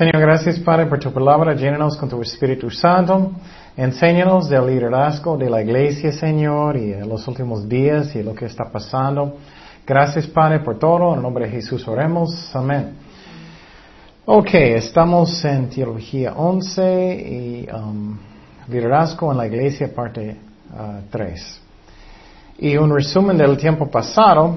Señor, gracias Padre por tu palabra. Llénanos con tu Espíritu Santo. Enséñanos del liderazgo de la iglesia, Señor, y en los últimos días y lo que está pasando. Gracias Padre por todo. En nombre de Jesús oremos. Amén. Ok, estamos en Teología 11 y um, liderazgo en la iglesia parte 3. Uh, y un resumen del tiempo pasado,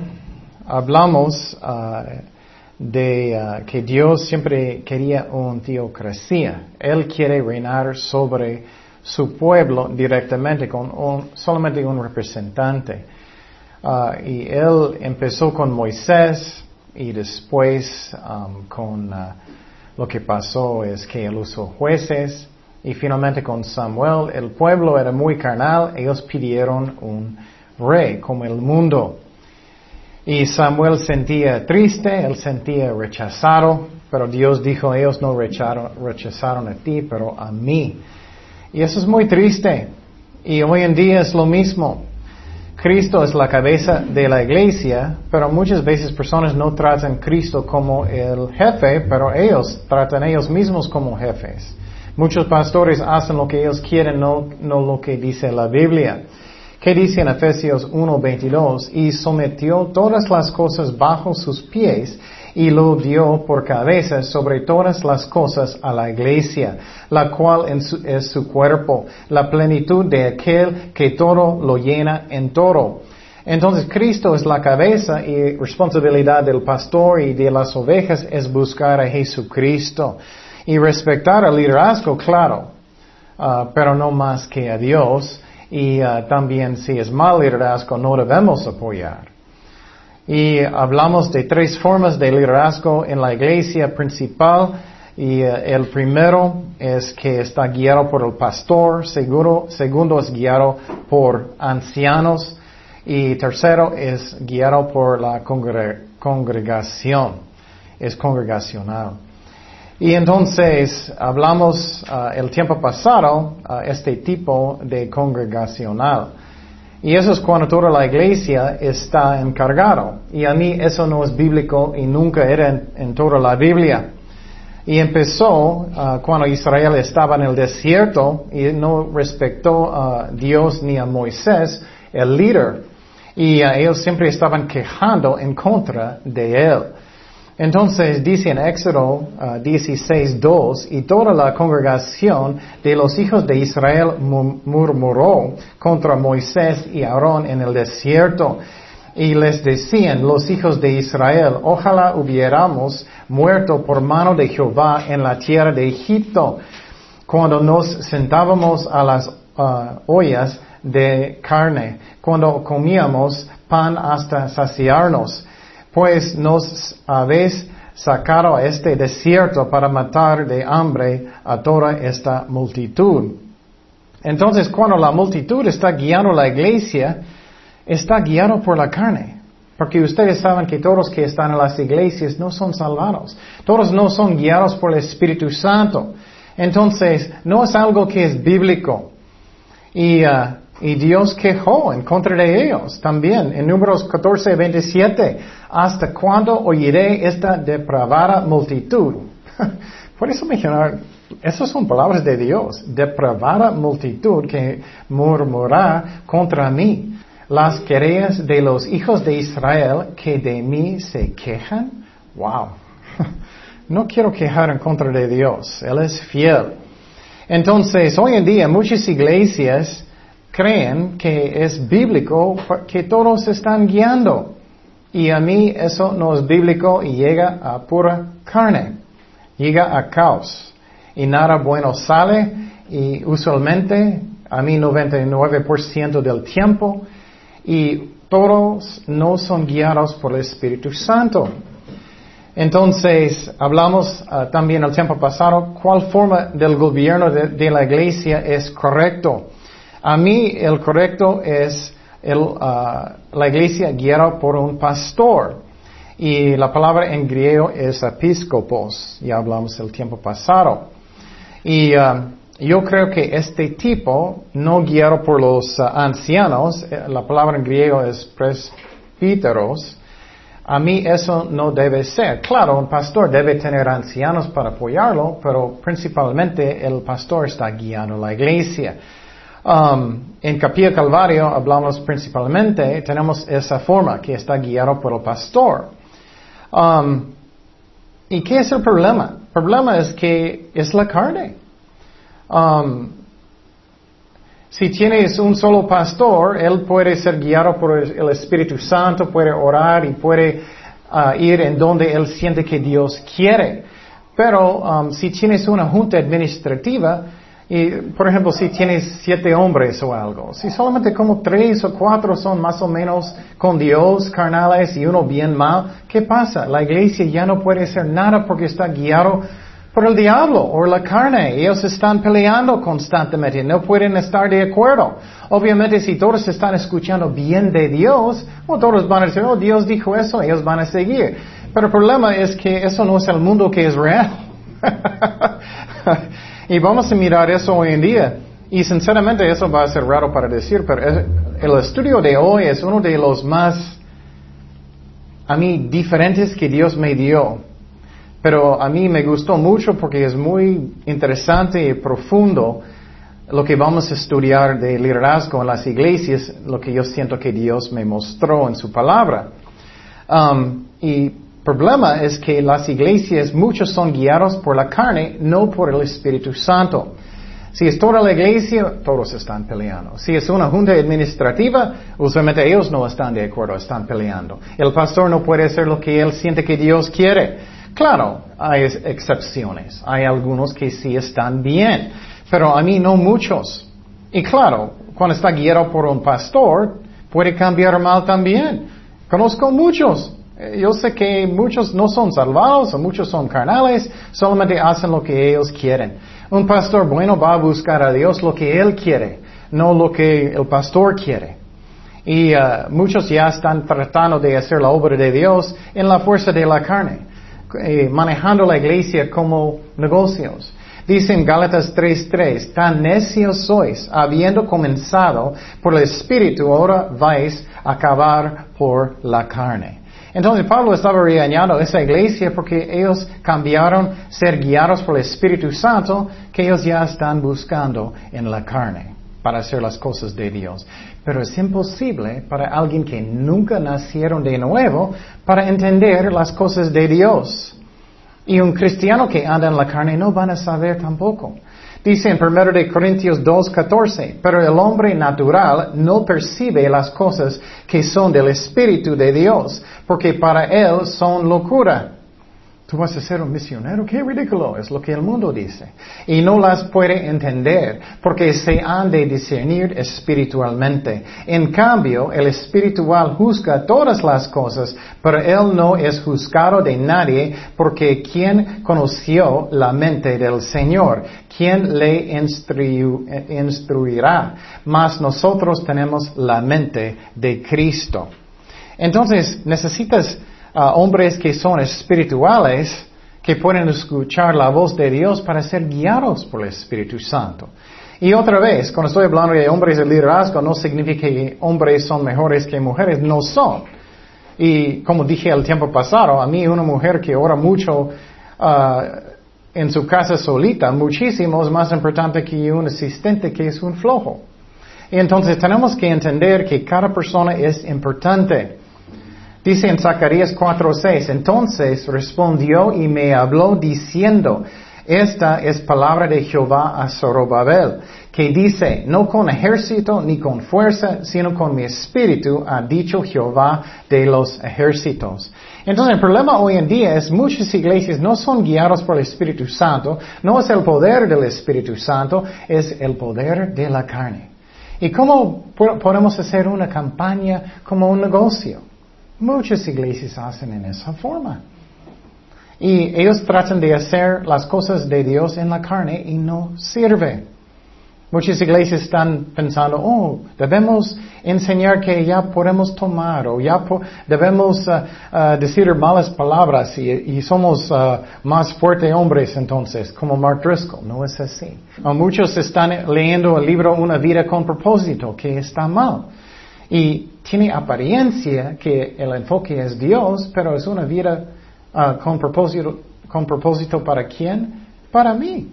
hablamos uh, de uh, que Dios siempre quería una teocracia. Él quiere reinar sobre su pueblo directamente con un, solamente un representante. Uh, y él empezó con Moisés y después con uh, lo que pasó es que él usó jueces y finalmente con Samuel el pueblo era muy carnal, ellos pidieron un rey como el mundo. Y Samuel sentía triste, él sentía rechazado, pero Dios dijo, ellos no rechazaron, a ti, pero a mí. Y eso es muy triste. Y hoy en día es lo mismo. Cristo es la cabeza de la iglesia, pero muchas veces personas no tratan a Cristo como el jefe, pero ellos tratan a ellos mismos como jefes. Muchos pastores hacen lo que ellos quieren, no, no lo que dice la Biblia. ¿Qué dice en Efesios 1:22? Y sometió todas las cosas bajo sus pies y lo dio por cabeza sobre todas las cosas a la iglesia, la cual es su cuerpo, la plenitud de aquel que todo lo llena en todo. Entonces Cristo es la cabeza y responsabilidad del pastor y de las ovejas es buscar a Jesucristo y respetar al liderazgo, claro, uh, pero no más que a Dios y uh, también si es mal liderazgo no debemos apoyar. Y hablamos de tres formas de liderazgo en la iglesia principal y uh, el primero es que está guiado por el pastor, seguro, segundo es guiado por ancianos y tercero es guiado por la congregación, es congregacional. Y entonces hablamos uh, el tiempo pasado uh, este tipo de congregacional. Y eso es cuando toda la iglesia está encargado. Y a mí eso no es bíblico y nunca era en, toda la Biblia. Y empezó uh, cuando Israel estaba en el desierto y no respetó a Dios ni a Moisés, el líder. Y ellos siempre estaban quejando en contra de él. Entonces dice en Éxodo 16.2, uh, y toda la congregación de los hijos de Israel murmuró contra Moisés y Aarón en el desierto. Y les decían los hijos de Israel, ojalá hubiéramos muerto por mano de Jehová en la tierra de Egipto, cuando nos sentábamos a las uh, ollas de carne, cuando comíamos pan hasta saciarnos pues nos habéis sacado a este desierto para matar de hambre a toda esta multitud. Entonces, cuando la multitud está guiando la iglesia, está guiado por la carne. Porque ustedes saben que todos que están en las iglesias no son salvados. Todos no son guiados por el Espíritu Santo. Entonces, no es algo que es bíblico. Y uh, y Dios quejó en contra de ellos también. En números 14, 27, ¿hasta cuándo oiré esta depravada multitud? Por eso mencionar, esas son palabras de Dios. Depravada multitud que murmurará contra mí. Las querellas de los hijos de Israel que de mí se quejan. Wow. No quiero quejar en contra de Dios. Él es fiel. Entonces, hoy en día muchas iglesias creen que es bíblico que todos están guiando. Y a mí eso no es bíblico y llega a pura carne, llega a caos. Y nada bueno sale y usualmente a mí 99% del tiempo y todos no son guiados por el Espíritu Santo. Entonces, hablamos uh, también el tiempo pasado, cuál forma del gobierno de la iglesia es correcto. A mí el correcto es ah, la iglesia guiada por un pastor. Y la palabra en griego es episcopos. Ya hablamos el tiempo pasado. Y ah, yo creo que este tipo, no guiado por los ah, ancianos, eh, la palabra en griego es presbíteros, A mí eso no debe ser. Claro, un pastor debe tener ancianos para apoyarlo, pero principalmente el pastor está guiando la iglesia. Um, en Capilla Calvario hablamos principalmente, tenemos esa forma que está guiado por el pastor. Um, ¿Y qué es el problema? El problema es que es la carne. Um, si tienes un solo pastor, él puede ser guiado por el Espíritu Santo, puede orar y puede uh, ir en donde él siente que Dios quiere. Pero um, si tienes una junta administrativa, y, por ejemplo, si tienes siete hombres o algo, si solamente como tres o cuatro son más o menos con Dios, carnales, y uno bien mal, ¿qué pasa? La iglesia ya no puede hacer nada porque está guiado por el diablo o la carne. Ellos están peleando constantemente, no pueden estar de acuerdo. Obviamente si todos están escuchando bien de Dios, todos van a decir, oh, Dios dijo eso, ellos van a seguir. Pero el problema es que eso no es el mundo que es real. y vamos a mirar eso hoy en día. Y sinceramente eso va a ser raro para decir, pero el estudio de hoy es uno de los más, a mí, diferentes que Dios me dio. Pero a mí me gustó mucho porque es muy interesante y profundo lo que vamos a estudiar de liderazgo en las iglesias, lo que yo siento que Dios me mostró en su palabra. Um, y problema es que las iglesias, muchos son guiados por la carne, no por el Espíritu Santo. Si es toda la iglesia, todos están peleando. Si es una junta administrativa, usualmente ellos no están de acuerdo, están peleando. El pastor no puede hacer lo que él siente que Dios quiere. Claro, hay excepciones. Hay algunos que sí están bien, pero a mí no muchos. Y claro, cuando está guiado por un pastor, puede cambiar mal también. Conozco muchos. Eh, yo sé que muchos no son salvados o muchos son carnales, solamente hacen lo que ellos quieren. Un pastor bueno va a buscar a Dios lo que él quiere, no lo que el pastor quiere. Y uh, muchos ya están tratando de hacer la obra de Dios en la fuerza de la carne. Eh, manejando la iglesia como negocios. Dice en Gálatas 3:3, tan necios sois, habiendo comenzado por el Espíritu, ahora vais a acabar por la carne. Entonces Pablo estaba regañando a esa iglesia porque ellos cambiaron ser guiados por el Espíritu Santo que ellos ya están buscando en la carne para hacer las cosas de Dios. Pero es imposible para alguien que nunca nacieron de nuevo para entender las cosas de Dios. Y un cristiano que anda en la carne no van a saber tampoco. Dice en 1 de Corintios 2:14, pero el hombre natural no percibe las cosas que son del Espíritu de Dios, porque para él son locura Tú vas a ser un misionero, qué ridículo, es lo que el mundo dice. Y no las puede entender porque se han de discernir espiritualmente. En cambio, el espiritual juzga todas las cosas, pero él no es juzgado de nadie porque quien conoció la mente del Señor, quien le instruirá. Mas nosotros tenemos la mente de Cristo. Entonces, necesitas hombres que son espirituales, que pueden escuchar la voz de Dios para ser guiados por el Espíritu Santo. Y otra vez, cuando estoy hablando de hombres de liderazgo, no significa que hombres son mejores que mujeres, no son. Y como dije el tiempo pasado, a mí una mujer que ora mucho ah, en su casa solita, muchísimo es más importante que un asistente que es un flojo. Y entonces tenemos que entender que cada persona es importante. Dice en Zacarías 4:6, entonces respondió y me habló diciendo, esta es palabra de Jehová a Zorobabel, que dice, no con ejército ni con fuerza, sino con mi espíritu, ha dicho Jehová de los ejércitos. Entonces el problema hoy en día es muchas iglesias no son guiadas por el Espíritu Santo, no es el poder del Espíritu Santo, es el poder de la carne. ¿Y cómo podemos hacer una campaña como un negocio? Muchas iglesias hacen en esa forma. Y ellos tratan de hacer las cosas de Dios en la carne y no sirve. Muchas iglesias están pensando, oh, debemos enseñar que ya podemos tomar o ya debemos uh, uh, decir malas palabras y, somos uh, más fuertes hombres entonces, como Mark Driscoll. No es así. muchos están leyendo el libro Una vida con propósito, que está mal. Y tiene apariencia que el enfoque es Dios, pero es una vida ah, con, propósito, con propósito para quién? Para mí.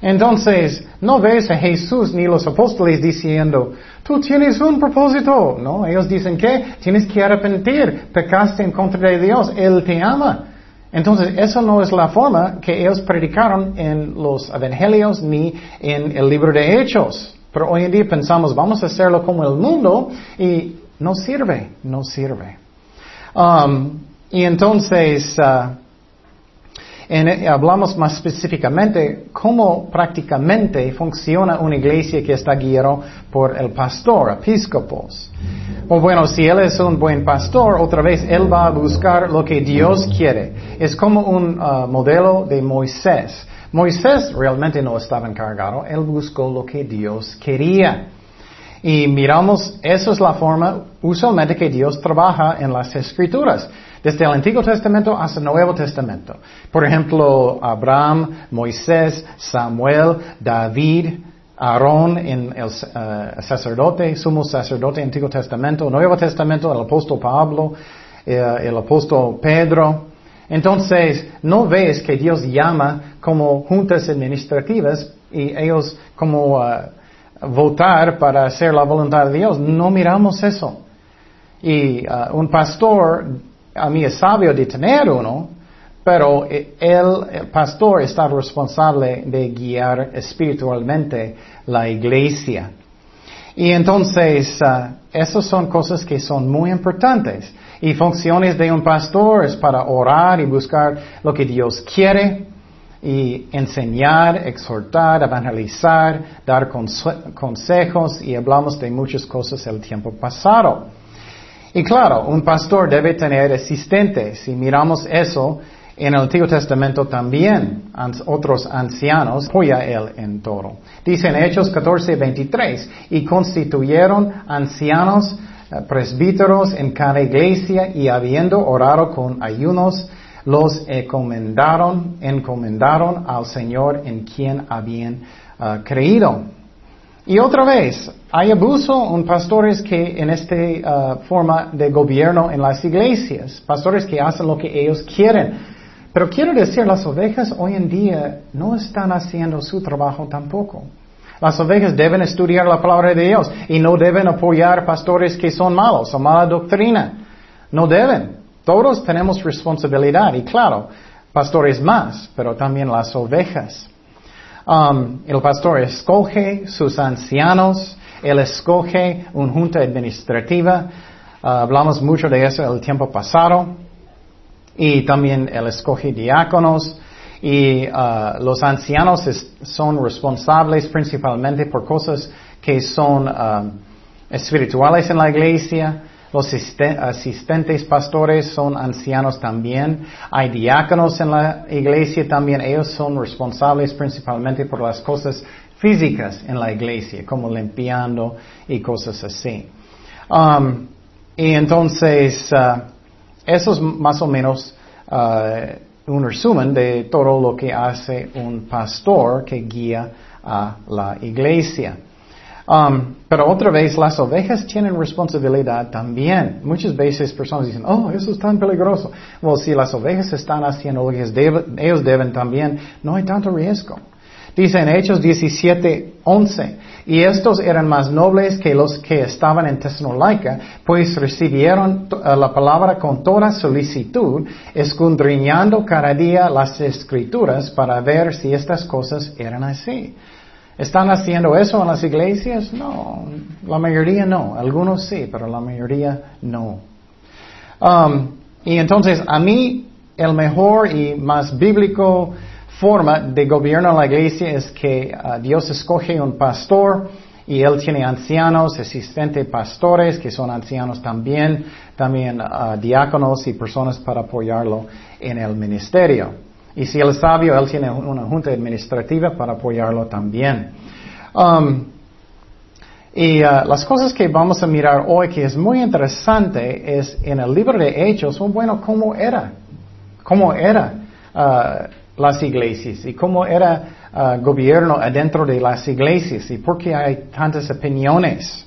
Entonces, no ves a Jesús ni los apóstoles diciendo, tú tienes un propósito. No, ellos dicen que tienes que arrepentir, pecaste en contra de Dios, Él te ama. Entonces, eso no es la forma que ellos predicaron en los evangelios ni en el libro de Hechos. Pero hoy en día pensamos, vamos a hacerlo como el mundo y no sirve, no sirve. Um, y entonces, uh, en, hablamos más específicamente cómo prácticamente funciona una iglesia que está guiada por el pastor, episcopos. O bueno, si él es un buen pastor, otra vez él va a buscar lo que Dios quiere. Es como un uh, modelo de Moisés. Moisés realmente no estaba encargado, él buscó lo que Dios quería. Y miramos, esa es la forma usualmente que Dios trabaja en las escrituras, desde el Antiguo Testamento hasta el Nuevo Testamento. Por ejemplo, Abraham, Moisés, Samuel, David, Aarón en el uh, sacerdote, sumo sacerdote, Antiguo Testamento, Nuevo Testamento, el apóstol Pablo, eh, el apóstol Pedro, entonces, no ves que Dios llama como juntas administrativas y ellos como uh, votar para hacer la voluntad de Dios. No miramos eso. Y uh, un pastor, a mí es sabio de tener uno, pero el, el pastor está responsable de guiar espiritualmente la iglesia. Y entonces, uh, esas son cosas que son muy importantes. Y funciones de un pastor es para orar y buscar lo que Dios quiere y enseñar, exhortar, evangelizar, dar consejos y hablamos de muchas cosas el tiempo pasado. Y claro, un pastor debe tener asistentes y miramos eso en el Antiguo Testamento también, otros ancianos, apoya él en todo. Dice en Hechos 14, 23, y constituyeron ancianos presbíteros en cada iglesia y habiendo orado con ayunos, los encomendaron, encomendaron al Señor en quien habían eh, creído. Y otra vez, hay abuso en pastores que en esta eh, forma de gobierno en las iglesias, pastores que hacen lo que ellos quieren. Pero quiero decir, las ovejas hoy en día no están haciendo su trabajo tampoco. Las ovejas deben estudiar la palabra de Dios y no deben apoyar pastores que son malos o mala doctrina. No deben. Todos tenemos responsabilidad y claro, pastores más, pero también las ovejas. Um, el pastor escoge sus ancianos, él escoge una junta administrativa. Uh, hablamos mucho de eso el tiempo pasado. Y también él escoge diáconos. Y uh, los ancianos son responsables principalmente por cosas que son um, espirituales en la iglesia. Los asistentes pastores son ancianos también. Hay diáconos en la iglesia también. Ellos son responsables principalmente por las cosas físicas en la iglesia, como limpiando y cosas así. Um, y entonces, uh, eso es más o menos uh, un resumen de todo lo que hace un pastor que guía a la iglesia. Um, pero otra vez, las ovejas tienen responsabilidad también. Muchas veces personas dicen, oh, eso es tan peligroso. Bueno, si las ovejas están haciendo lo que ellos deben también, no hay tanto riesgo. Dice en Hechos 17, 11, y estos eran más nobles que los que estaban en Tesalónica, pues recibieron eh, la palabra con toda solicitud, escudriñando cada día las escrituras para ver si estas cosas eran así. ¿Están haciendo eso en las iglesias? No, la mayoría no, algunos sí, pero la mayoría no. Um, y entonces a mí el mejor y más bíblico forma de gobierno en la iglesia es que uh, Dios escoge un pastor y él tiene ancianos, asistentes pastores que son ancianos también, también uh, diáconos y personas para apoyarlo en el ministerio. Y si él es sabio, él tiene una junta administrativa para apoyarlo también. Um, y uh, las cosas que vamos a mirar hoy que es muy interesante es en el libro de Hechos, bueno, cómo era, cómo era las iglesias y cómo era uh, gobierno adentro de las iglesias y por qué hay tantas opiniones.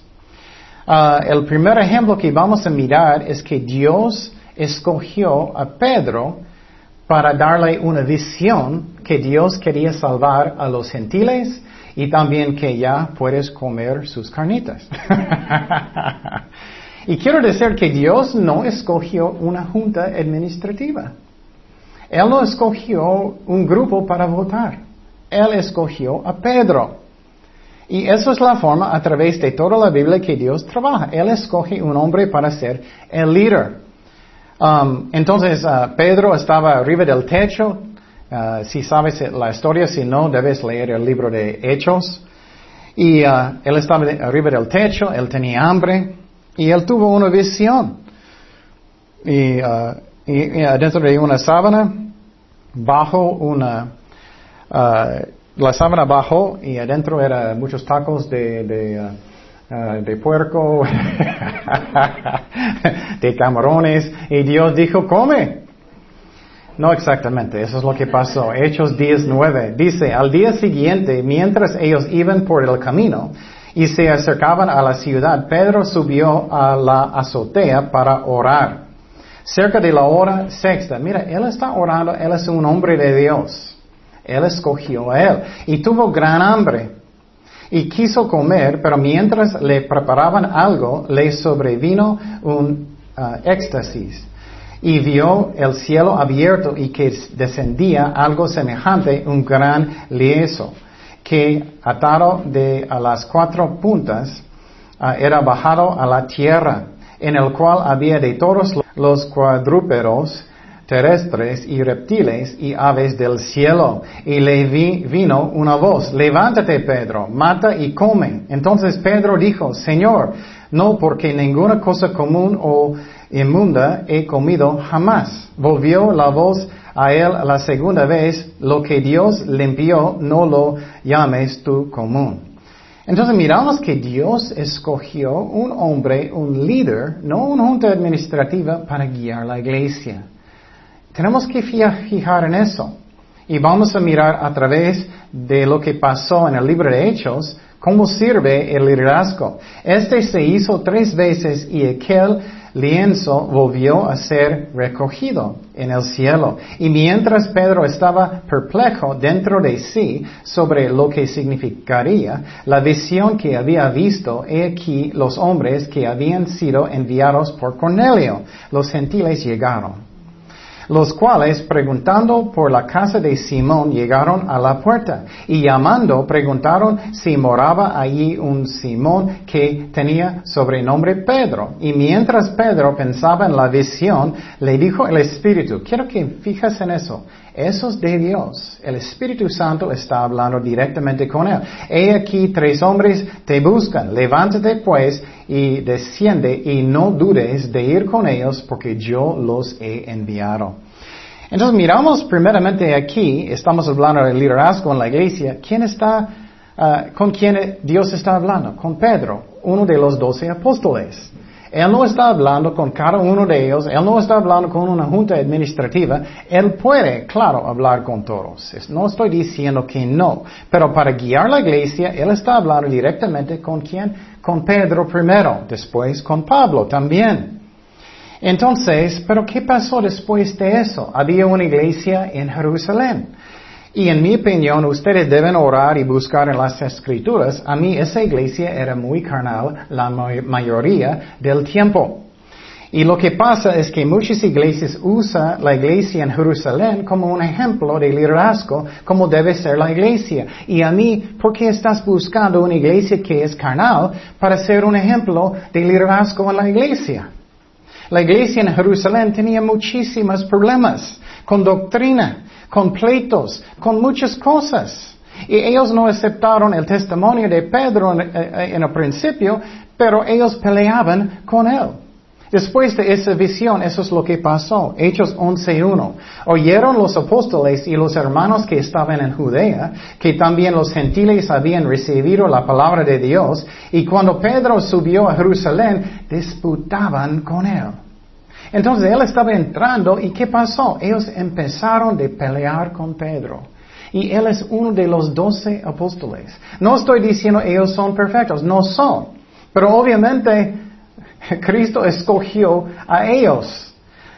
Ah, el primer ejemplo que vamos a mirar es que Dios escogió a Pedro para darle una visión que Dios quería salvar a los gentiles y también que ya puedes comer sus carnitas. y quiero decir que Dios no escogió una junta administrativa. Él no escogió un grupo para votar. Él escogió a Pedro. Y eso es la forma a través de toda la Biblia que Dios trabaja. Él escoge un hombre para ser el líder. Um, entonces, uh, Pedro estaba arriba del techo. Uh, si sabes la historia, si no, debes leer el libro de Hechos. Y uh, él estaba arriba del techo, él tenía hambre y él tuvo una visión. Y, y, dentro de una sábana, bajo una, la sábana bajó y adentro eran muchos tacos de, de Ah, de puerco, de camarones, y Dios dijo, come. No exactamente, eso es lo que pasó. Hechos 19 dice, al día siguiente, mientras ellos iban por el camino y se acercaban a la ciudad, Pedro subió a la azotea para orar. Cerca de la hora sexta, mira, él está orando, él es un hombre de Dios. Él escogió a él y tuvo gran hambre y quiso comer, pero mientras le preparaban algo, le sobrevino un uh, éxtasis. Y vio el cielo abierto y que descendía algo semejante, un gran lieso, que atado de a las cuatro puntas uh, era bajado a la tierra, en el cual había de todos los cuadrúpedos terrestres y reptiles y aves del cielo. Y le vino una voz, levántate Pedro, mata y come. Entonces Pedro dijo, Señor, no porque ninguna cosa común o inmunda he comido jamás. Volvió la voz a él la segunda vez, lo que Dios limpió, no lo llames tú común. Entonces miramos que Dios escogió un hombre, un líder, no una junta administrativa para guiar la iglesia. Tenemos que fijar en eso. Y vamos a mirar a través de lo que pasó en el libro de Hechos, cómo sirve el liderazgo. Este se hizo tres veces y aquel lienzo volvió a ser recogido en el cielo. Y mientras Pedro estaba perplejo dentro de sí sobre lo que significaría la visión que había visto, he aquí los hombres que habían sido enviados por Cornelio, los gentiles llegaron los cuales preguntando por la casa de Simón llegaron a la puerta y llamando preguntaron si moraba allí un Simón que tenía sobrenombre Pedro. Y mientras Pedro pensaba en la visión, le dijo el Espíritu, quiero que fijas en eso, eso es de Dios. El Espíritu Santo está hablando directamente con él. He aquí tres hombres te buscan. Levántate pues y desciende y no dudes de ir con ellos porque yo los he enviado. Entonces miramos primeramente aquí, estamos hablando del liderazgo en la iglesia. ¿Quién está, ah, con quién Dios está hablando? Con Pedro, uno de los doce apóstoles. Él no está hablando con cada uno de ellos, Él no está hablando con una junta administrativa, Él puede, claro, hablar con todos. No estoy diciendo que no, pero para guiar la iglesia, Él está hablando directamente con quién? Con Pedro primero, después con Pablo también. Entonces, pero ¿qué pasó después de eso? Había una iglesia en Jerusalén. Y en mi opinión, ustedes deben orar y buscar en las escrituras. A mí esa iglesia era muy carnal la mayoría del tiempo. Y lo que pasa es que muchas iglesias usan la iglesia en Jerusalén como un ejemplo de liderazgo, como debe ser la iglesia. Y a mí, ¿por qué estás buscando una iglesia que es carnal para ser un ejemplo de liderazgo en la iglesia? La iglesia en Jerusalén tenía muchísimos problemas con doctrina con pleitos, con muchas cosas. Y ellos no aceptaron el testimonio de Pedro en, eh, el principio, pero ellos peleaban con él. Después de esa visión, eso es lo que pasó. Hechos 11.1. Oyeron los apóstoles y los hermanos que estaban en Judea, que también los gentiles habían recibido la palabra de Dios, y cuando Pedro subió a Jerusalén, disputaban con él. Entonces él estaba entrando y ¿qué pasó? Ellos empezaron de pelear con Pedro. Y él es uno de los doce apóstoles. No estoy diciendo ellos son perfectos, no son. Pero obviamente Cristo escogió a ellos,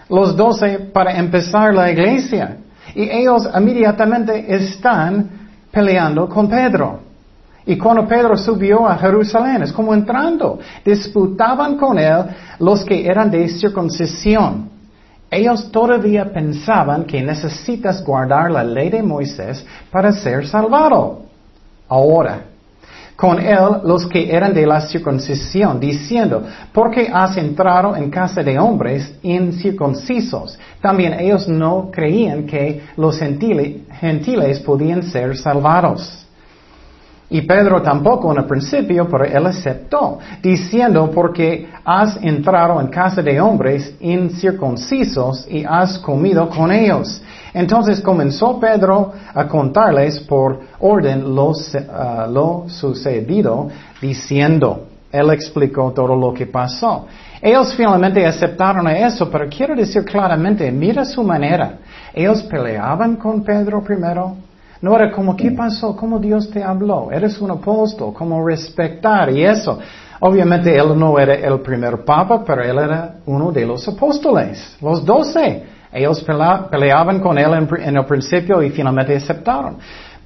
los doce, para empezar la iglesia. Y ellos inmediatamente están peleando con Pedro. Y cuando Pedro subió a Jerusalén, es como entrando, disputaban con él los que eran de circuncisión. Ellos todavía pensaban que necesitas guardar la ley de Moisés para ser salvado. Ahora, con él los que eran de la circuncisión, diciendo, ¿por qué has entrado en casa de hombres incircuncisos? También ellos no creían que los gentiles, podían ser salvados. Y Pedro tampoco en el principio, pero él aceptó, diciendo, porque has entrado en casa de hombres incircuncisos y has comido con ellos. Entonces comenzó Pedro a contarles por orden lo, sucedido, diciendo, él explicó todo lo que pasó. Ellos finalmente aceptaron eso, pero quiero decir claramente, mira su manera. Ellos peleaban con Pedro primero. No era como, ¿qué pasó? ¿Cómo Dios te habló? Eres un apóstol, ¿cómo respetar? Y eso. Obviamente él no era el primer papa, pero él era uno de los apóstoles, los doce. Ellos peleaban con él en, el principio y finalmente aceptaron.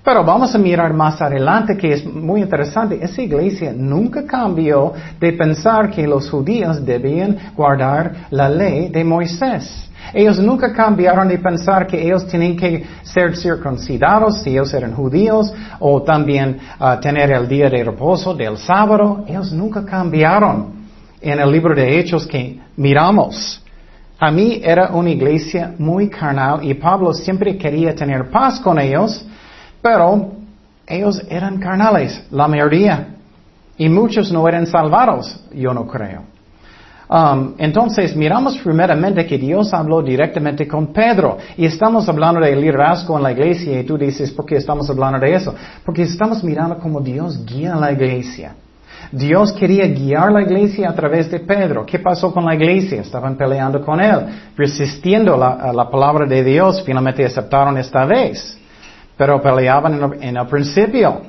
Pero vamos a mirar más adelante que es muy interesante. Esa iglesia nunca cambió de pensar que los judíos debían guardar la ley de Moisés. Ellos nunca cambiaron de pensar que ellos tenían que ser circuncidados si ellos eran judíos o también uh, tener el día de reposo del sábado. Ellos nunca cambiaron en el libro de Hechos que miramos. A mí era una iglesia muy carnal y Pablo siempre quería tener paz con ellos, pero ellos eran carnales, la mayoría. Y muchos no eran salvados, yo no creo. Um, entonces, miramos primeramente que Dios habló directamente con Pedro. Y estamos hablando del liderazgo en la iglesia. Y tú dices, ¿por qué estamos hablando de eso? Porque estamos mirando cómo Dios guía la iglesia. Dios quería guiar la iglesia a través de Pedro. ¿Qué pasó con la iglesia? Estaban peleando con él, resistiendo la, la palabra de Dios. Finalmente aceptaron esta vez, pero peleaban en el, principio.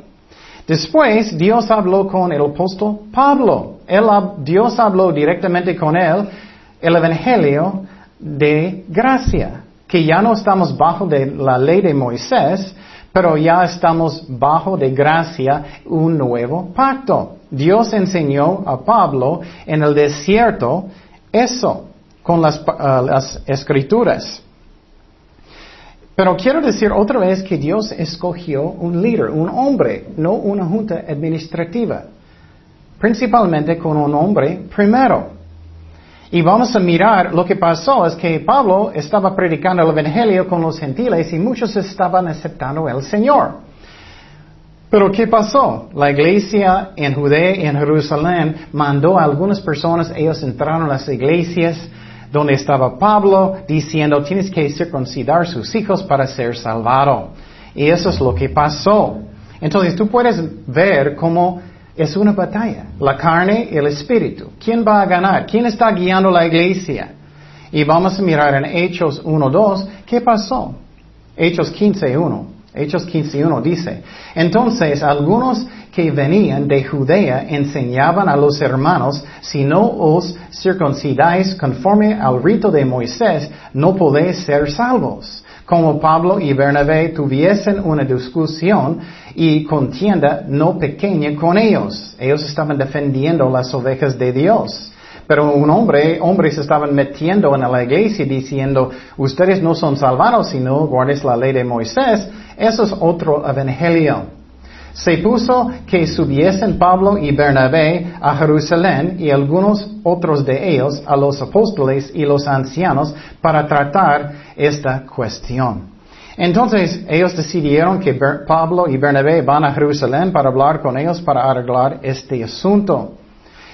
Después Dios habló con el apóstol Pablo. Dios habló directamente con él el Evangelio de gracia, que ya no estamos bajo de la ley de Moisés, pero ya estamos bajo de gracia un nuevo pacto. Dios enseñó a Pablo en el desierto eso con las, ah, las escrituras. Pero quiero decir otra vez que Dios escogió un líder, un hombre, no una junta administrativa. Principalmente con un hombre primero. Y vamos a mirar lo que pasó es que Pablo estaba predicando el Evangelio con los gentiles y muchos estaban aceptando el Señor. Pero ¿qué pasó? La iglesia en Judea y en Jerusalén mandó a algunas personas, ellos entraron a las iglesias donde estaba Pablo diciendo tienes que circuncidar sus hijos para ser salvado. Y eso es lo que pasó. Entonces tú puedes ver cómo es una batalla. La carne y el espíritu. ¿Quién va a ganar? ¿Quién está guiando la iglesia? Y vamos a mirar en Hechos 1.2, ¿qué pasó? Hechos 15.1. Hechos 15.1 dice, entonces algunos que venían de Judea enseñaban a los hermanos, si no os circuncidáis conforme al rito de Moisés, no podéis ser salvos como Pablo y Bernabé tuviesen una discusión y contienda no pequeña con ellos. Ellos estaban defendiendo las ovejas de Dios. Pero un hombre, hombres estaban metiendo en la iglesia diciendo, ustedes no son salvados si no guardes la ley de Moisés. Eso es otro evangelio. Se puso que subiesen Pablo y Bernabé a Jerusalén y algunos otros de ellos a los apóstoles y los ancianos para tratar esta cuestión. Entonces ellos decidieron que Pablo y Bernabé van a Jerusalén para hablar con ellos para arreglar este asunto.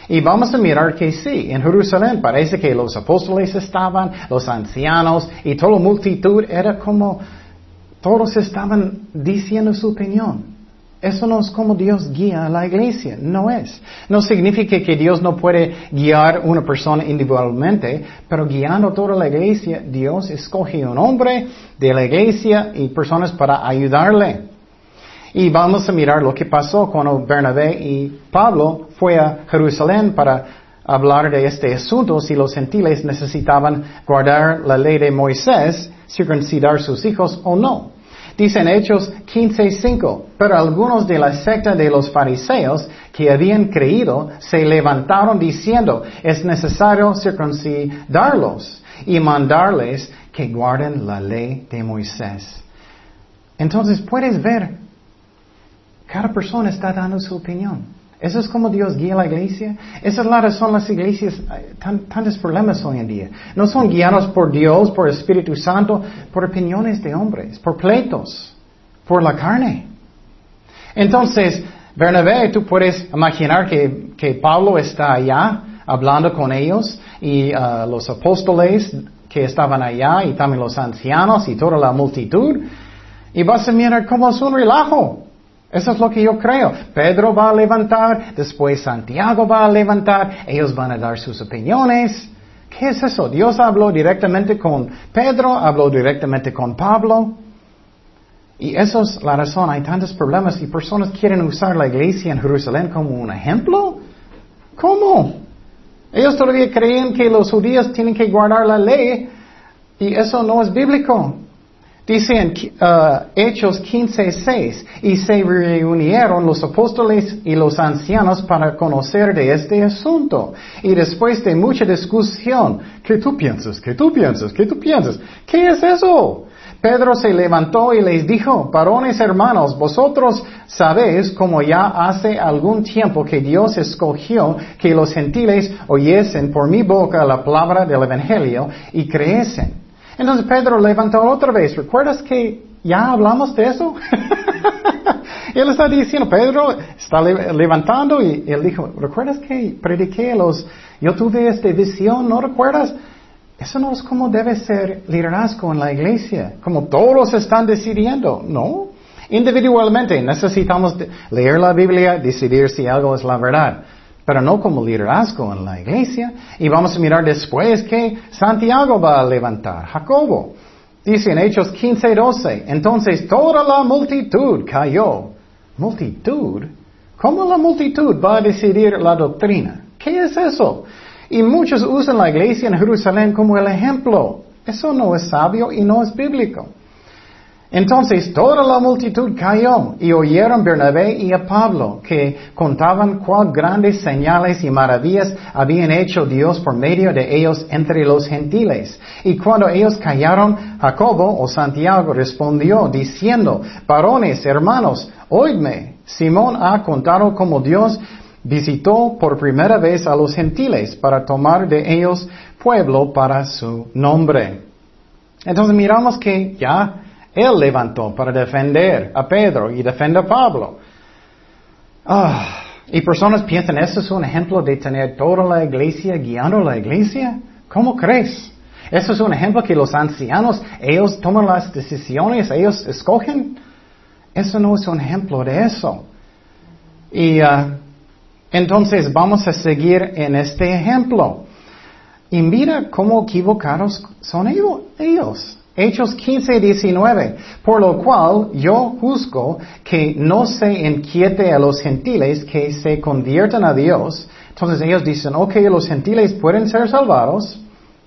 Y vamos a mirar que sí, en Jerusalén parece que los apóstoles estaban, los ancianos y toda la multitud era como todos estaban diciendo su opinión. Eso no es como Dios guía a la iglesia, no es. No significa que Dios no puede guiar una persona individualmente, pero guiando toda la iglesia, Dios escoge un hombre de la iglesia y personas para ayudarle. Y vamos a mirar lo que pasó cuando Bernabé y Pablo fue a Jerusalén para hablar de este asunto, si los gentiles necesitaban guardar la ley de Moisés, circuncidar sus hijos o no. Dicen Hechos 15:5, pero algunos de la secta de los fariseos que habían creído se levantaron diciendo, es necesario circuncidarlos y mandarles que guarden la ley de Moisés. Entonces puedes ver, cada persona está dando su opinión. Eso es como Dios guía la iglesia. Esa es la razón las iglesias, tan, tantos problemas hoy en día. No son guiados por Dios, por Espíritu Santo, por opiniones de hombres, por pleitos, por la carne. Entonces, Bernabé, tú puedes imaginar que, que Pablo está allá hablando con ellos y uh, los apóstoles que estaban allá y también los ancianos y toda la multitud. Y vas a mirar cómo es un relajo. Eso es lo que yo creo. Pedro va a levantar, después Santiago va a levantar, ellos van a dar sus opiniones. ¿Qué es eso? Dios habló directamente con Pedro, habló directamente con Pablo. Y eso es la razón. Hay tantos problemas y personas quieren usar la iglesia en Jerusalén como un ejemplo. ¿Cómo? Ellos todavía creen que los judíos tienen que guardar la ley y eso no es bíblico. Dice en uh, Hechos 15:6, y se reunieron los apóstoles y los ancianos para conocer de este asunto. Y después de mucha discusión, ¿qué tú piensas? ¿Qué tú piensas? ¿Qué tú piensas? ¿Qué es eso? Pedro se levantó y les dijo, varones hermanos, vosotros sabéis como ya hace algún tiempo que Dios escogió que los gentiles oyesen por mi boca la palabra del Evangelio y creesen. Entonces Pedro levantó otra vez. ¿Recuerdas que ya hablamos de eso? él está diciendo, Pedro está levantando y él dijo, ¿recuerdas que prediqué los, yo tuve esta visión, ¿no recuerdas? Eso no es como debe ser liderazgo en la iglesia, como todos están decidiendo, ¿no? Individualmente necesitamos leer la Biblia, decidir si algo es la verdad pero no como liderazgo en la iglesia. Y vamos a mirar después que Santiago va a levantar, Jacobo. Dice en Hechos 15, 12, entonces toda la multitud cayó. ¿Multitud? ¿Cómo la multitud va a decidir la doctrina? ¿Qué es eso? Y muchos usan la iglesia en Jerusalén como el ejemplo. Eso no es sabio y no es bíblico. Entonces toda la multitud cayó y oyeron Bernabé y a Pablo que contaban cuán grandes señales y maravillas habían hecho Dios por medio de ellos entre los gentiles. Y cuando ellos callaron, Jacobo o Santiago respondió diciendo, varones, hermanos, oídme, Simón ha contado cómo Dios visitó por primera vez a los gentiles para tomar de ellos pueblo para su nombre. Entonces miramos que ya él levantó para defender a Pedro y defender a Pablo. Ah, y personas piensan, ¿eso es un ejemplo de tener toda la iglesia guiando la iglesia? ¿Cómo crees? ¿Eso es un ejemplo que los ancianos, ellos toman las decisiones, ellos escogen? Eso no es un ejemplo de eso. Y ah, entonces vamos a seguir en este ejemplo. Y mira cómo equivocados son ellos. Hechos 15, 19. Por lo cual yo juzgo que no se inquiete a los gentiles que se conviertan a Dios. Entonces ellos dicen, ok, los gentiles pueden ser salvados.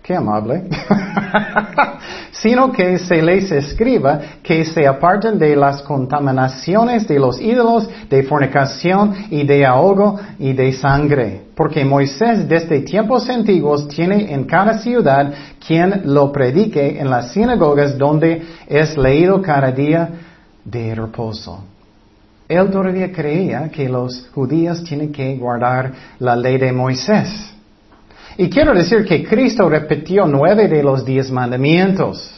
Qué amable. Sino que se les escriba que se aparten de las contaminaciones de los ídolos, de fornicación y de ahogo y de sangre. Porque Moisés desde tiempos antiguos tiene en cada ciudad quien lo predique en las sinagogas donde es leído cada día de reposo. Él todavía creía que los judíos tienen que guardar la ley de Moisés. Y quiero decir que Cristo repitió nueve de los diez mandamientos.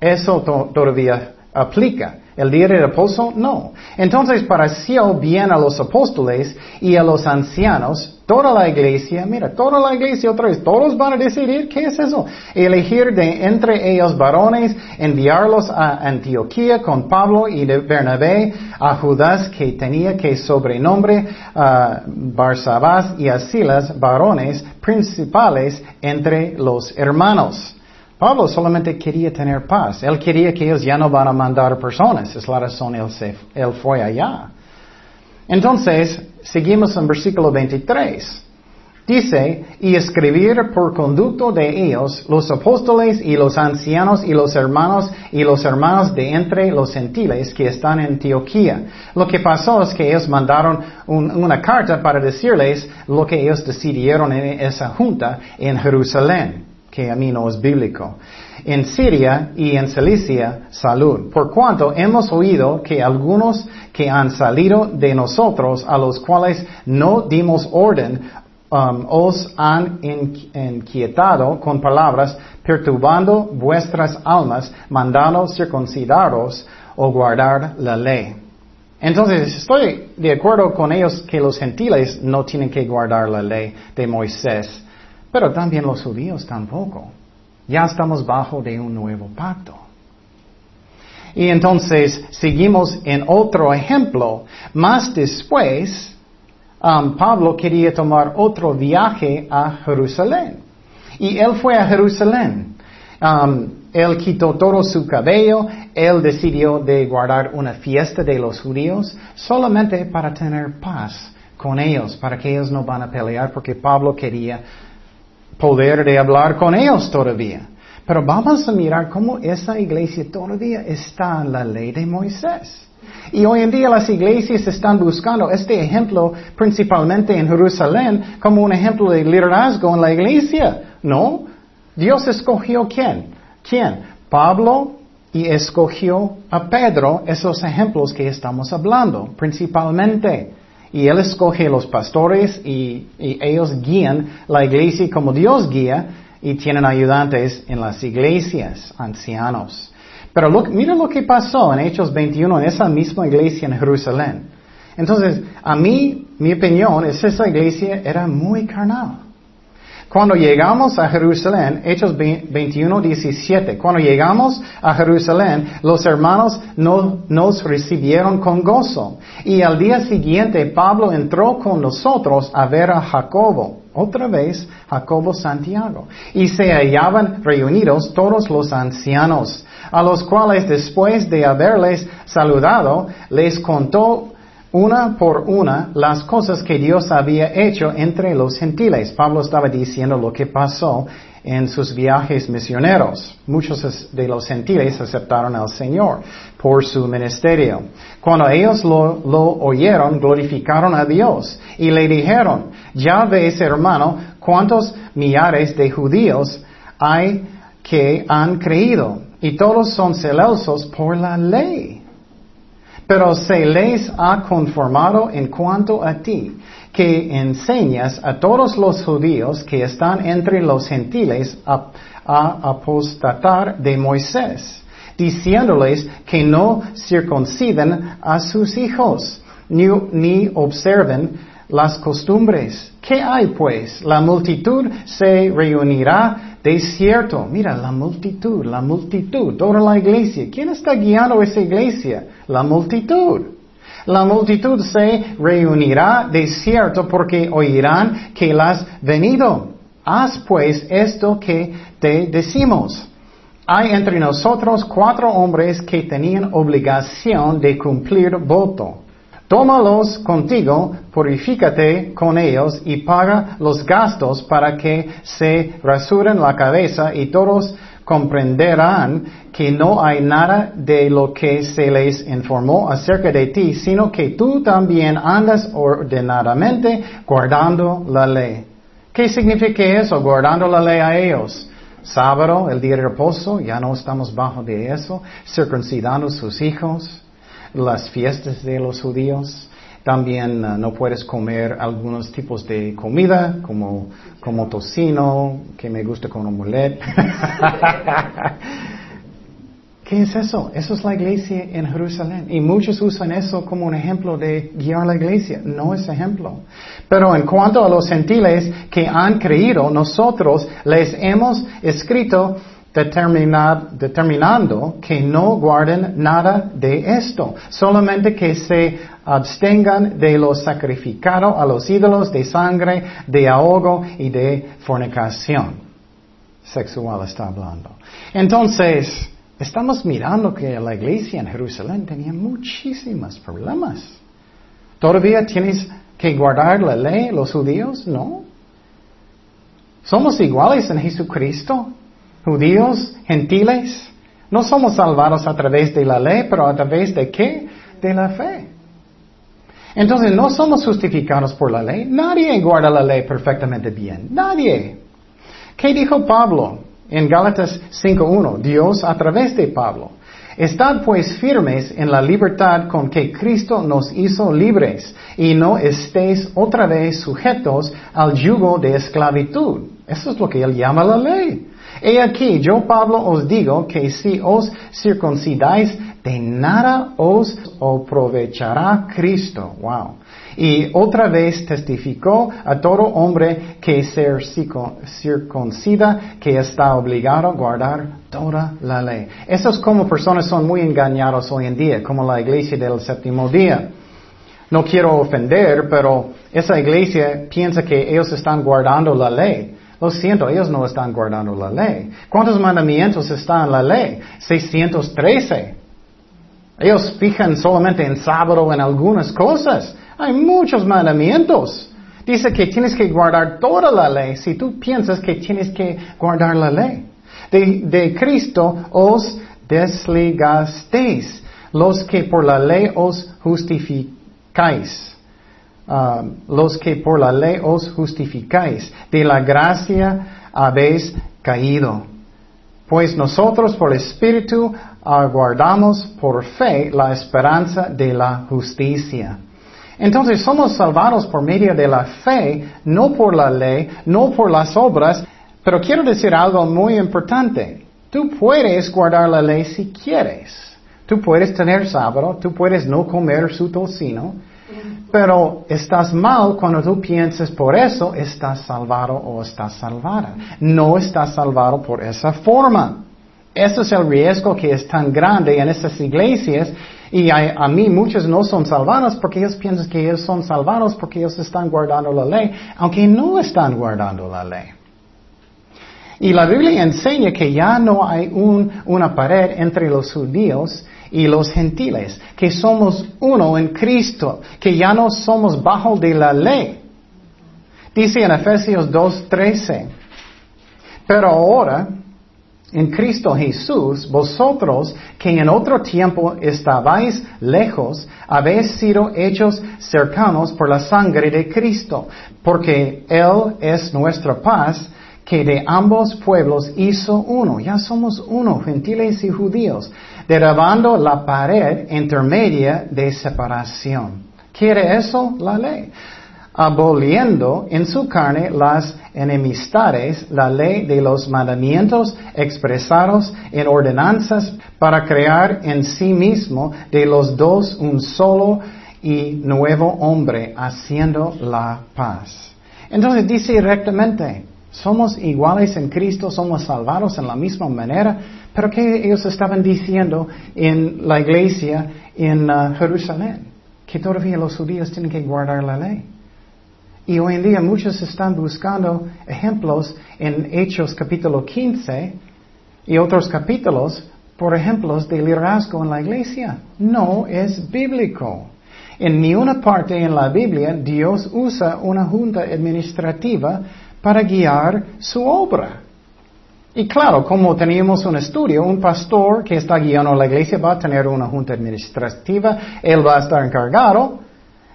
Eso todavía aplica. El día de reposo, no. Entonces pareció bien a los apóstoles y a los ancianos, toda la iglesia, mira, toda la iglesia otra vez, todos van a decidir qué es eso. Elegir de entre ellos varones, enviarlos a Antioquía con Pablo y de Bernabé, a Judas que tenía que sobrenombre a Barsabás y a Silas, varones principales entre los hermanos. Pablo solamente quería tener paz. Él quería que ellos ya no van a mandar personas. Es la razón él, se, él fue allá. Entonces, seguimos en versículo 23. Dice, y escribir por conducto de ellos los apóstoles y los ancianos y los hermanos y los hermanos de entre los gentiles que están en Antioquía. Lo que pasó es que ellos mandaron una carta para decirles lo que ellos decidieron en esa junta en Jerusalén, que a mí no es bíblico. En Siria y en Cilicia, salud. Por cuanto hemos oído que algunos que han salido de nosotros, a los cuales no dimos orden, Um, os han inquietado con palabras, perturbando vuestras almas, mandando circuncidaros o guardar la ley. Entonces, estoy de acuerdo con ellos que los gentiles no tienen que guardar la ley de Moisés, pero también los judíos tampoco. Ya estamos bajo de un nuevo pacto. Y entonces seguimos en otro ejemplo. Más después, Um, Pablo quería tomar otro viaje a Jerusalén. Y él fue a Jerusalén. Um, él quitó todo su cabello, él decidió de guardar una fiesta de los judíos solamente para tener paz con ellos, para que ellos no van a pelear, porque Pablo quería poder de hablar con ellos todavía. Pero vamos a mirar cómo esa iglesia todavía está en la ley de Moisés. Y hoy en día las iglesias están buscando este ejemplo principalmente en Jerusalén como un ejemplo de liderazgo en la iglesia. No, Dios escogió quién? ¿Quién? Pablo y escogió a Pedro, esos ejemplos que estamos hablando, principalmente. Y él escoge los pastores y, ellos guían la iglesia como Dios guía y tienen ayudantes en las iglesias, ancianos. Pero mira lo que pasó en Hechos 21 en esa misma iglesia en Jerusalén. Entonces, a mí, mi opinión es esa iglesia era muy carnal. Cuando llegamos a Jerusalén, Hechos 21, 17, cuando llegamos a Jerusalén, los hermanos no, nos recibieron con gozo. Y al día siguiente, Pablo entró con nosotros a ver a Jacobo, otra vez Jacobo Santiago, y se hallaban reunidos todos los ancianos a los cuales después de haberles saludado, les contó una por una las cosas que Dios había hecho entre los gentiles. Pablo estaba diciendo lo que pasó en sus viajes misioneros. Muchos de los gentiles aceptaron al Señor por su ministerio. Cuando ellos lo, lo, oyeron, glorificaron a Dios y le dijeron, ya ves hermano, cuántos millares de judíos hay que han creído y todos son celosos por la ley. Pero se les ha conformado en cuanto a ti, que enseñas a todos los judíos que están entre los gentiles a, apostatar de Moisés, diciéndoles que no circunciden a sus hijos, ni, ni observen las costumbres. ¿Qué hay pues? La multitud se reunirá Desierto, mira la multitud, la multitud, toda la iglesia. ¿Quién está guiando esa iglesia? La multitud. La multitud se reunirá desierto porque oirán que la has venido. Haz pues esto que te decimos. Hay entre nosotros cuatro hombres que tenían obligación de cumplir voto. Tómalos contigo, purifícate con ellos y paga los gastos para que se rasuren la cabeza y todos comprenderán que no hay nada de lo que se les informó acerca de ti, sino que tú también andas ordenadamente guardando la ley. ¿Qué significa eso? Guardando la ley a ellos. Sábado, el día de reposo, ya no estamos bajo de eso. Circuncidando sus hijos las fiestas de los judíos. También uh, no puedes comer algunos tipos de comida, como, como tocino, que me gusta con omelette. ¿Qué es eso? Eso es la iglesia en Jerusalén. Y muchos usan eso como un ejemplo de guiar la iglesia. No es ejemplo. Pero en cuanto a los gentiles que han creído, nosotros les hemos escrito determinando que no guarden nada de esto, solamente que se abstengan de lo sacrificado a los ídolos de sangre, de ahogo y de fornicación. sexual está hablando. Entonces, estamos mirando que la iglesia en Jerusalén tenía muchísimos problemas. ¿Todavía tienes que guardar la ley los judíos? No. Somos iguales en Jesucristo, judíos, gentiles. No somos salvados a través de la ley, pero a través de qué? De la fe. Entonces no somos justificados por la ley. Nadie guarda la ley perfectamente bien. Nadie. ¿Qué dijo Pablo en Gálatas 5.1? Dios a través de Pablo. Estad pues firmes en la libertad con que Cristo nos hizo libres y no estéis otra vez sujetos al yugo de esclavitud. Eso es lo que él llama la ley. He aquí, yo Pablo os digo que si os circuncidáis, de nada os aprovechará Cristo. Wow. Y otra vez testificó a todo hombre que ser circuncida, que está obligado a guardar toda la ley. Eso es como personas son muy engañados hoy en día, como la iglesia del séptimo día. No quiero ofender, pero esa iglesia piensa que ellos están guardando la ley. Lo siento, ellos no están guardando la ley. ¿Cuántos mandamientos están en la ley? 613. Ellos fijan solamente en sábado en algunas cosas. Hay muchos mandamientos. Dice que tienes que guardar toda la ley si tú piensas que tienes que guardar la ley. De, de Cristo os desligasteis, los que por la ley os justificáis. Um, los que por la ley os justificáis, de la gracia habéis caído. Pues nosotros por Espíritu aguardamos por fe la esperanza de la justicia. Entonces somos salvados por medio de la fe, no por la ley, no por las obras, pero quiero decir algo muy importante. Tú puedes guardar la ley si quieres. Tú puedes tener sábado, tú puedes no comer su tocino, pero estás mal cuando tú piensas por eso estás salvado o estás salvada. No estás salvado por esa forma. Ese es el riesgo que es tan grande en estas iglesias y a, mí muchos no son salvados porque ellos piensan que ellos son salvados porque ellos están guardando la ley, aunque no están guardando la ley. Y la Biblia enseña que ya no hay una pared entre los judíos y los gentiles, que somos uno en Cristo, que ya no somos bajo de la ley. Dice en Efesios 2.13, pero ahora, en Cristo Jesús, vosotros que en otro tiempo estabais lejos, habéis sido hechos cercanos por la sangre de Cristo, porque Él es nuestra paz, que de ambos pueblos hizo uno. Ya somos uno, gentiles y judíos derribando la pared intermedia de separación. ¿Quiere eso la ley? Aboliendo en su carne las enemistades, la ley de los mandamientos expresados en ordenanzas para crear en sí mismo de los dos un solo y nuevo hombre, haciendo la paz. Entonces dice directamente, somos iguales en Cristo, somos salvados en la misma manera, pero ¿qué ellos estaban diciendo en la iglesia en uh, Jerusalén? Que todavía los judíos tienen que guardar la ley. Y hoy en día muchos están buscando ejemplos en Hechos capítulo 15 y otros capítulos por ejemplos de liderazgo en la iglesia. No es bíblico. En ni una parte en la Biblia Dios usa una junta administrativa para guiar su obra. Y claro, como teníamos un estudio, un pastor que está guiando la iglesia va a tener una junta administrativa, él va a estar encargado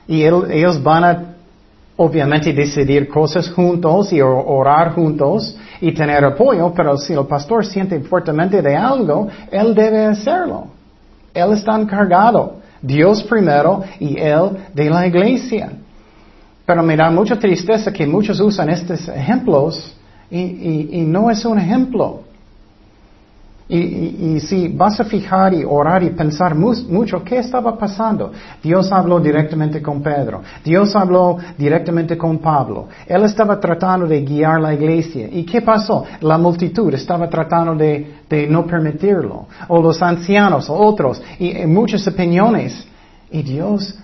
y ellos van a obviamente decidir cosas juntos y orar juntos y tener apoyo, pero si el pastor siente fuertemente de algo, él debe hacerlo. Él está encargado, Dios primero y él de la iglesia. Pero me da mucha tristeza que muchos usan estos ejemplos y, no es un ejemplo. Y, si vas a fijar y orar y pensar mucho, ¿qué estaba pasando? Dios habló directamente con Pedro. Dios habló directamente con Pablo. Él estaba tratando de guiar la iglesia. ¿Y qué pasó? La multitud estaba tratando de, de no permitirlo. O los ancianos, o otros. Y muchas opiniones. Y Dios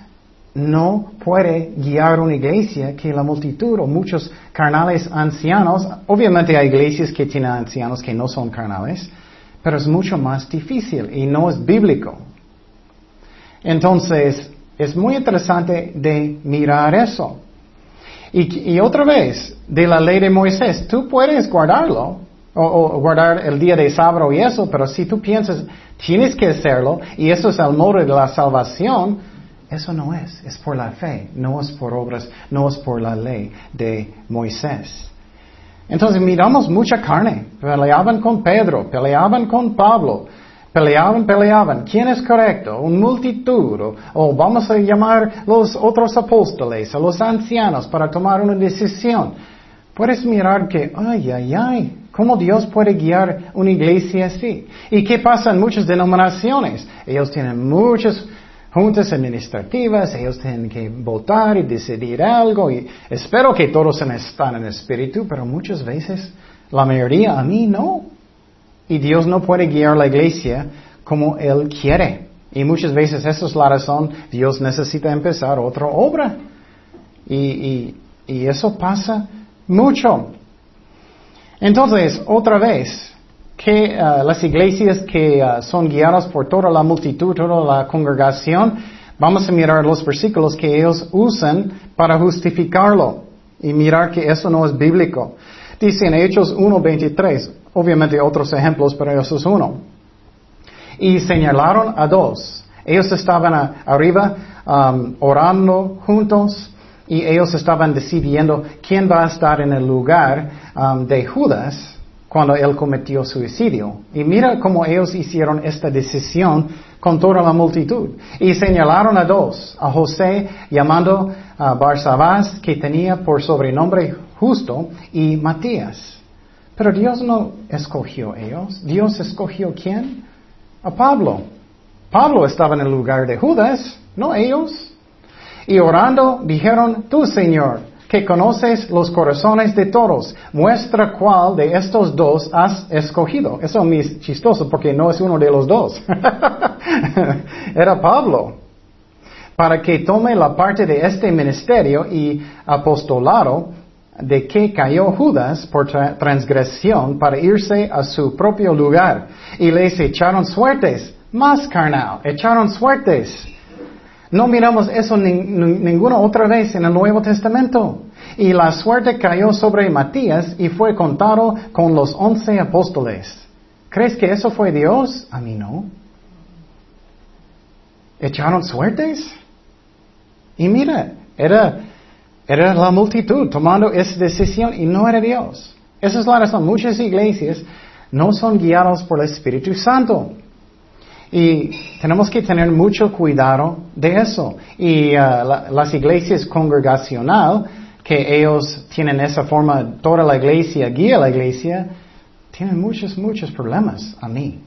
no puede guiar una iglesia que la multitud o muchos carnales ancianos, obviamente hay iglesias que tienen ancianos que no son carnales, pero es mucho más difícil y no es bíblico. Entonces, es muy interesante de mirar eso. Y, otra vez, de la ley de Moisés, tú puedes guardarlo, o, guardar el día de sábado y eso, pero si tú piensas, tienes que hacerlo, y eso es el modo de la salvación, eso no es, es por la fe, no es por obras, no es por la ley de Moisés. Entonces miramos mucha carne, peleaban con Pedro, peleaban con Pablo, peleaban, peleaban. ¿Quién es correcto? Un multitud, o, vamos a llamar los otros apóstoles, a los ancianos para tomar una decisión. Puedes mirar que, ay, ay, ay, ¿cómo Dios puede guiar una iglesia así? ¿Y qué pasa en muchas denominaciones? Ellos tienen muchas juntas administrativas, ellos tienen que votar y decidir algo y espero que todos están en espíritu, pero muchas veces, la mayoría, a mí no. Y Dios no puede guiar la iglesia como Él quiere. Y muchas veces esa es la razón, Dios necesita empezar otra obra. Y, y eso pasa mucho. Entonces, otra vez, que uh, las iglesias que uh, son guiadas por toda la multitud, toda la congregación, vamos a mirar los versículos que ellos usan para justificarlo y mirar que eso no es bíblico. Dice en Hechos 1.23, obviamente otros ejemplos, pero eso es uno. Y señalaron a dos. Ellos estaban arriba orando juntos y ellos estaban decidiendo quién va a estar en el lugar de Judas cuando él cometió suicidio. Y mira cómo ellos hicieron esta decisión con toda la multitud. Y señalaron a dos, a José llamando a Barsabás, que tenía por sobrenombre justo, y Matías. Pero Dios no escogió ellos. Dios escogió quién? A Pablo. Pablo estaba en el lugar de Judas, no ellos. Y orando dijeron, tú Señor, que conoces los corazones de todos, muestra cuál de estos dos has escogido. Eso es chistoso porque no es uno de los dos. Era Pablo. Para que tome la parte de este ministerio y apostolado de que cayó Judas por transgresión para irse a su propio lugar. Y les echaron suertes, más carnal, echaron suertes no miramos eso ninguna otra vez en el Nuevo Testamento. Y la suerte cayó sobre Matías y fue contado con los once apóstoles. ¿Crees que eso fue Dios? A mí no. ¿Echaron suertes? Y mira, era, era la multitud tomando esa decisión y no era Dios. Esa es la razón. Muchas iglesias no son guiadas por el Espíritu Santo. Y tenemos que tener mucho cuidado de eso. Y uh, las iglesias congregacional, que ellos tienen esa forma, toda la iglesia guía la iglesia, tienen muchos, muchos problemas a mí.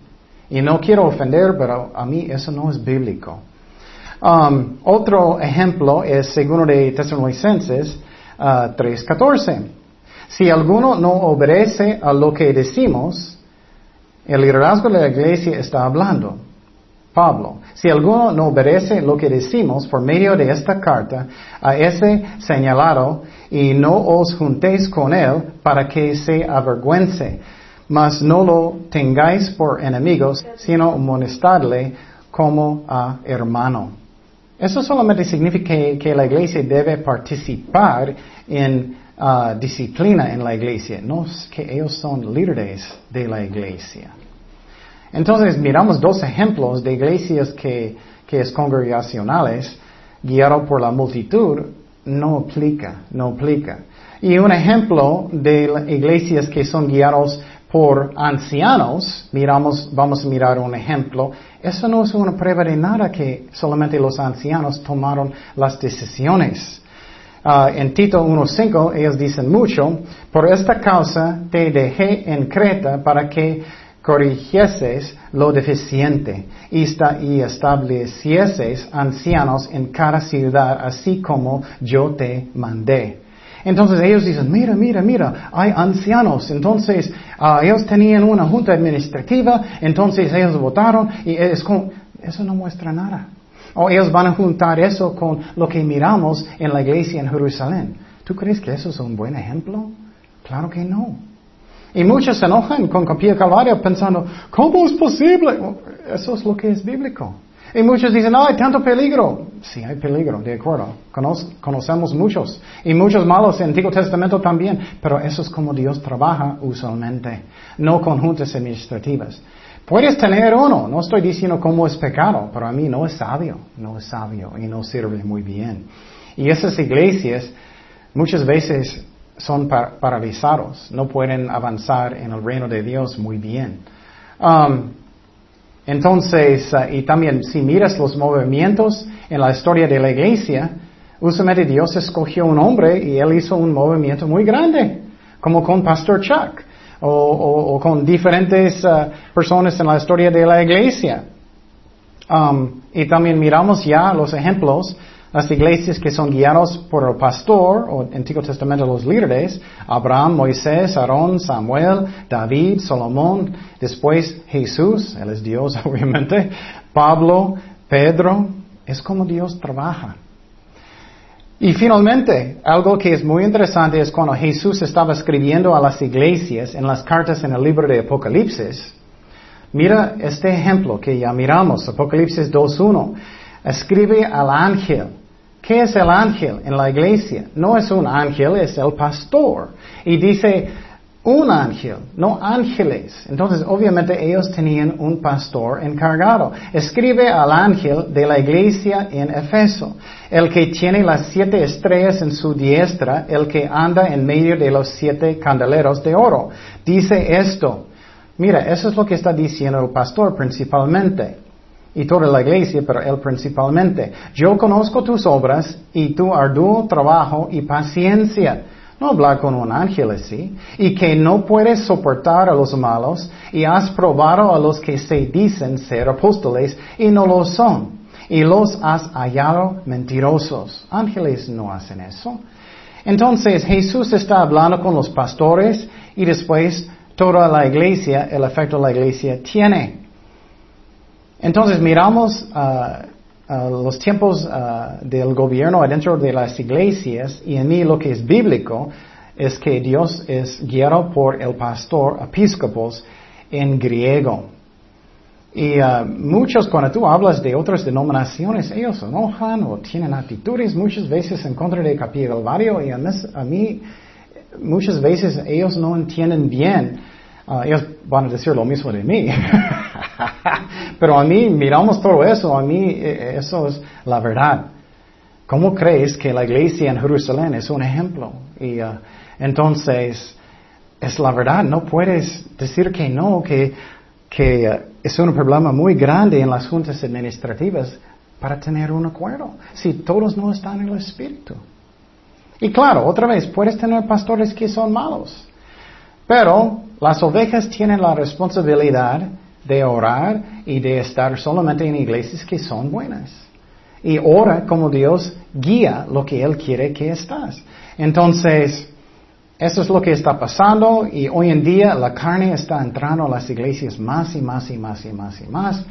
Y no quiero ofender, pero a mí eso no es bíblico. Um, otro ejemplo es segundo de Tesalonicenses uh, 3.14. Si alguno no obedece a lo que decimos, el liderazgo de la iglesia está hablando. Si alguno no obedece lo que decimos por medio de esta carta a ese señalado y no os juntéis con él para que se avergüence, mas no lo tengáis por enemigos, sino amonestadle como a hermano. Eso solamente significa que, la iglesia debe participar en uh, disciplina en la iglesia, no es que ellos son líderes de la iglesia. Entonces miramos dos ejemplos de iglesias que, que es congregacionales, guiado por la multitud, no aplica, no aplica. Y un ejemplo de iglesias que son guiados por ancianos, miramos, vamos a mirar un ejemplo. Eso no es una prueba de nada que solamente los ancianos tomaron las decisiones. Ah, en Tito 1.5 ellos dicen mucho, por esta causa te dejé en Creta para que corrigieses lo deficiente y, establecieses ancianos en cada ciudad, así como yo te mandé. Entonces ellos dicen, mira, mira, mira, hay ancianos. Entonces ah, ellos tenían una junta administrativa, entonces ellos votaron y es como, eso no muestra nada. O ellos van a juntar eso con lo que miramos en la iglesia en Jerusalén. ¿Tú crees que eso es un buen ejemplo? Claro que no. Y muchos se enojan con Capilla Calvario pensando, ¿cómo es posible? Eso es lo que es bíblico. Y muchos dicen, no, hay tanto peligro. Sí, hay peligro, de acuerdo. conocemos muchos. Y muchos malos en el Antiguo Testamento también. Pero eso es como Dios trabaja usualmente. No con juntas administrativas. Puedes tener uno. No estoy diciendo cómo es pecado. Pero a mí no es sabio. No es sabio. Y no sirve muy bien. Y esas iglesias muchas veces son paralizados. No pueden avanzar en el reino de Dios muy bien. Um, entonces, uh, y también si miras los movimientos en la historia de la iglesia, usualmente Dios escogió un hombre y él hizo un movimiento muy grande, como con Pastor Chuck o, con diferentes uh, personas en la historia de la iglesia. Um, y también miramos ya los ejemplos las iglesias que son guiadas por el pastor, o Antiguo Testamento los líderes, Abraham, Moisés, Aarón, Samuel, David, Salomón, después Jesús, Él es Dios obviamente, Pablo, Pedro, es como Dios trabaja. Y finalmente, algo que es muy interesante es cuando Jesús estaba escribiendo a las iglesias en las cartas en el libro de Apocalipsis. Mira este ejemplo que ya miramos, Apocalipsis 2.1. Escribe al ángel ¿Qué es el ángel en la iglesia? No es un ángel, es el pastor. Y dice un ángel, no ángeles. Entonces, obviamente ellos tenían un pastor encargado. Escribe al ángel de la iglesia en Efeso, el que tiene las siete estrellas en su diestra, el que anda en medio de los siete candeleros de oro. Dice esto. Mira, eso es lo que está diciendo el pastor principalmente y toda la iglesia, pero él principalmente. Yo conozco tus obras y tu arduo trabajo y paciencia. No hablar con un ángel así. Y que no puedes soportar a los malos y has probado a los que se dicen ser apóstoles y no lo son. Y los has hallado mentirosos. Ángeles no hacen eso. Entonces Jesús está hablando con los pastores y después toda la iglesia, el efecto de la iglesia tiene. Entonces miramos uh, uh, los tiempos uh, del gobierno adentro de las iglesias y en mí lo que es bíblico es que Dios es guiado por el pastor episcopos en griego. Y muchos cuando tú hablas de otras denominaciones, ellos se enojan o tienen actitudes muchas veces en contra de Capilla del y a mí muchas veces ellos no entienden bien Ah, ellos van a decir lo mismo de mí. Pero a mí, miramos todo eso, a mí eh, eso es la verdad. ¿Cómo crees que la iglesia en Jerusalén es un ejemplo? Y ah, entonces, es la verdad, no puedes decir que no, que, que ah, es un problema muy grande en las juntas administrativas para tener un acuerdo, si todos no están en el espíritu. Y claro, otra vez, puedes tener pastores que son malos, pero las ovejas tienen la responsabilidad de orar y de estar solamente en iglesias que son buenas. Y ora como Dios guía lo que Él quiere que estás. Entonces, eso es lo que está pasando y hoy en día la carne está entrando a las iglesias más y más y más y más y más.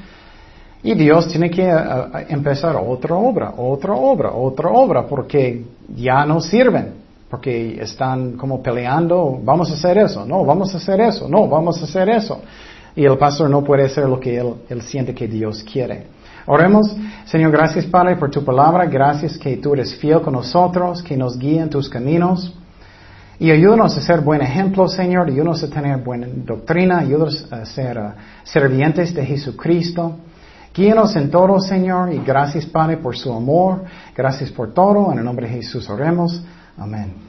Y Dios tiene que eh, eh, empezar otra obra, otra obra, otra obra, porque ya no sirven porque están como peleando, vamos a hacer eso, no, vamos a hacer eso, no, vamos a hacer eso. Y el pastor no puede hacer lo que él, siente que Dios quiere. Oremos, Señor, gracias Padre por tu palabra, gracias que tú eres fiel con nosotros, que nos guía en tus caminos. Y ayúdanos a ser buen ejemplo, Señor, ayúdanos a tener buena doctrina, ayúdanos a ser uh, servientes de Jesucristo. Guíanos en todo, Señor, y gracias, Padre, por su amor. Gracias por todo. En el nombre de Jesús oremos. Amen.